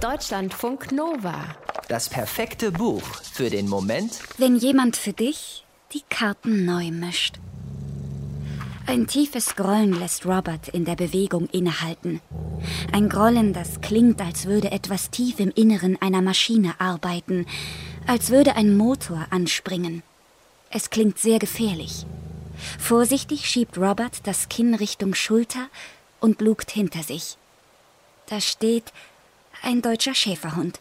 Deutschlandfunk Nova. Das perfekte Buch für den Moment, Wenn jemand für dich die Karten neu mischt. Ein tiefes Grollen lässt Robert in der Bewegung innehalten. Ein Grollen, das klingt, als würde etwas tief im Inneren einer Maschine arbeiten, als würde ein Motor anspringen. Es klingt sehr gefährlich. Vorsichtig schiebt Robert das Kinn Richtung Schulter und lugt hinter sich. Da steht ein deutscher Schäferhund.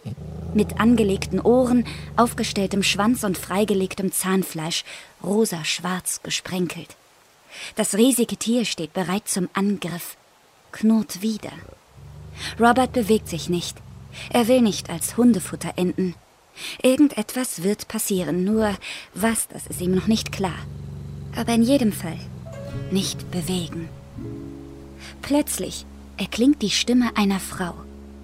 Mit angelegten Ohren, aufgestelltem Schwanz und freigelegtem Zahnfleisch, rosa-schwarz gesprenkelt. Das riesige Tier steht bereit zum Angriff, knurrt wieder. Robert bewegt sich nicht. Er will nicht als Hundefutter enden. Irgendetwas wird passieren, nur was, das ist ihm noch nicht klar. Aber in jedem Fall nicht bewegen. Plötzlich erklingt die Stimme einer Frau.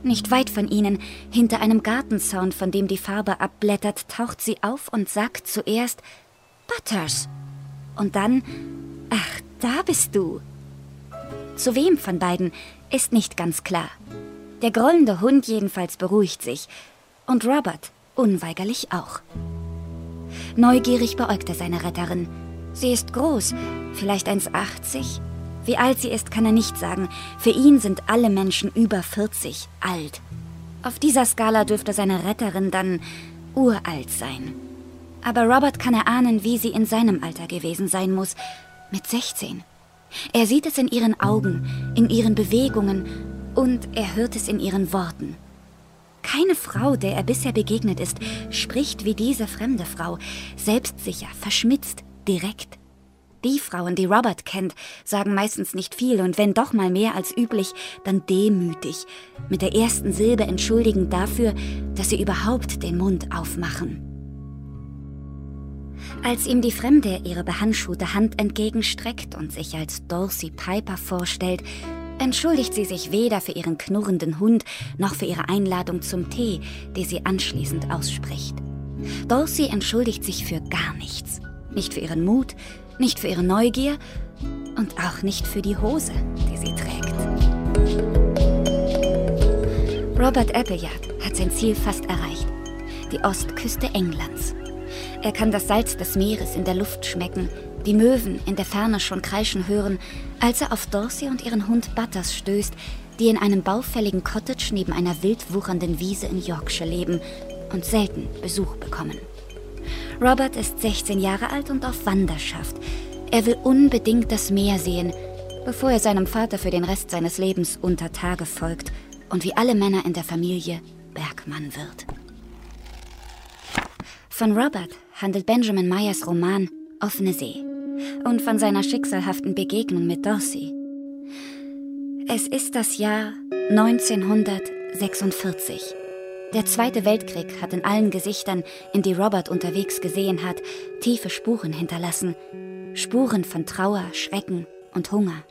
Nicht weit von ihnen, hinter einem Gartenzaun, von dem die Farbe abblättert, taucht sie auf und sagt zuerst Butters. Und dann, ach, da bist du. Zu wem von beiden ist nicht ganz klar. Der grollende Hund jedenfalls beruhigt sich. Und Robert unweigerlich auch. Neugierig beäugt er seine Retterin. Sie ist groß, vielleicht 1,80. Wie alt sie ist, kann er nicht sagen. Für ihn sind alle Menschen über 40 alt. Auf dieser Skala dürfte seine Retterin dann uralt sein. Aber Robert kann erahnen, wie sie in seinem Alter gewesen sein muss. Mit 16. Er sieht es in ihren Augen, in ihren Bewegungen und er hört es in ihren Worten. Keine Frau, der er bisher begegnet ist, spricht wie diese fremde Frau, selbstsicher, verschmitzt, direkt. Die Frauen, die Robert kennt, sagen meistens nicht viel und wenn doch mal mehr als üblich, dann demütig, mit der ersten Silbe entschuldigend dafür, dass sie überhaupt den Mund aufmachen. Als ihm die Fremde ihre behandschuhte Hand entgegenstreckt und sich als Dorsey Piper vorstellt, entschuldigt sie sich weder für ihren knurrenden Hund noch für ihre Einladung zum Tee, die sie anschließend ausspricht. Dorsey entschuldigt sich für gar nichts. Nicht für ihren Mut, nicht für ihre Neugier und auch nicht für die Hose, die sie trägt. Robert Appleyard hat sein Ziel fast erreicht. Die Ostküste Englands. Er kann das Salz des Meeres in der Luft schmecken, die Möwen in der Ferne schon kreischen hören, als er auf Dorsey und ihren Hund Butters stößt, die in einem baufälligen Cottage neben einer wild wuchernden Wiese in Yorkshire leben und selten Besuch bekommen. Robert ist 16 Jahre alt und auf Wanderschaft. Er will unbedingt das Meer sehen, bevor er seinem Vater für den Rest seines Lebens unter Tage folgt und wie alle Männer in der Familie Bergmann wird. Von Robert handelt Benjamin Meyers Roman Offene See und von seiner schicksalhaften Begegnung mit Dorsey. Es ist das Jahr 1946. Der Zweite Weltkrieg hat in allen Gesichtern, in die Robert unterwegs gesehen hat, tiefe Spuren hinterlassen. Spuren von Trauer, Schrecken und Hunger.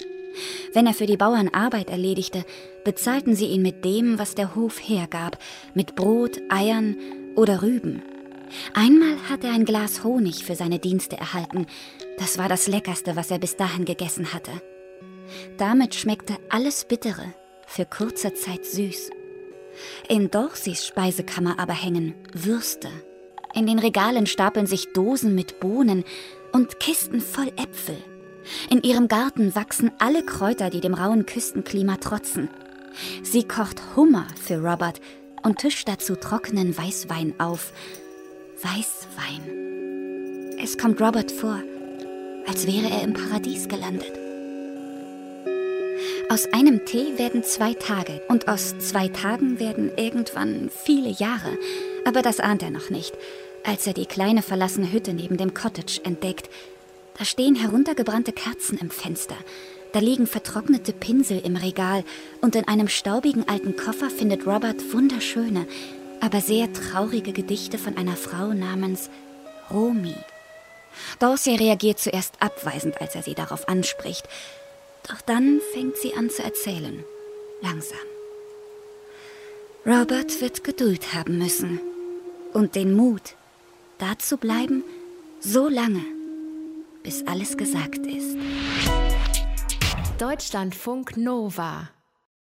Wenn er für die Bauern Arbeit erledigte, bezahlten sie ihn mit dem, was der Hof hergab, mit Brot, Eiern oder Rüben. Einmal hat er ein Glas Honig für seine Dienste erhalten. Das war das Leckerste, was er bis dahin gegessen hatte. Damit schmeckte alles Bittere für kurze Zeit süß. In Dorseys Speisekammer aber hängen Würste. In den Regalen stapeln sich Dosen mit Bohnen und Kisten voll Äpfel. In ihrem Garten wachsen alle Kräuter, die dem rauen Küstenklima trotzen. Sie kocht Hummer für Robert und tischt dazu trockenen Weißwein auf, Weißwein. Es kommt Robert vor, als wäre er im Paradies gelandet. Aus einem Tee werden zwei Tage und aus zwei Tagen werden irgendwann viele Jahre. Aber das ahnt er noch nicht, als er die kleine verlassene Hütte neben dem Cottage entdeckt. Da stehen heruntergebrannte Kerzen im Fenster. Da liegen vertrocknete Pinsel im Regal und in einem staubigen alten Koffer findet Robert wunderschöne, aber sehr traurige Gedichte von einer Frau namens Romy. Dorsey reagiert zuerst abweisend, als er sie darauf anspricht. Doch dann fängt sie an zu erzählen. Langsam. Robert wird Geduld haben müssen und den Mut, da zu bleiben, so lange, bis alles gesagt ist. Deutschlandfunk Nova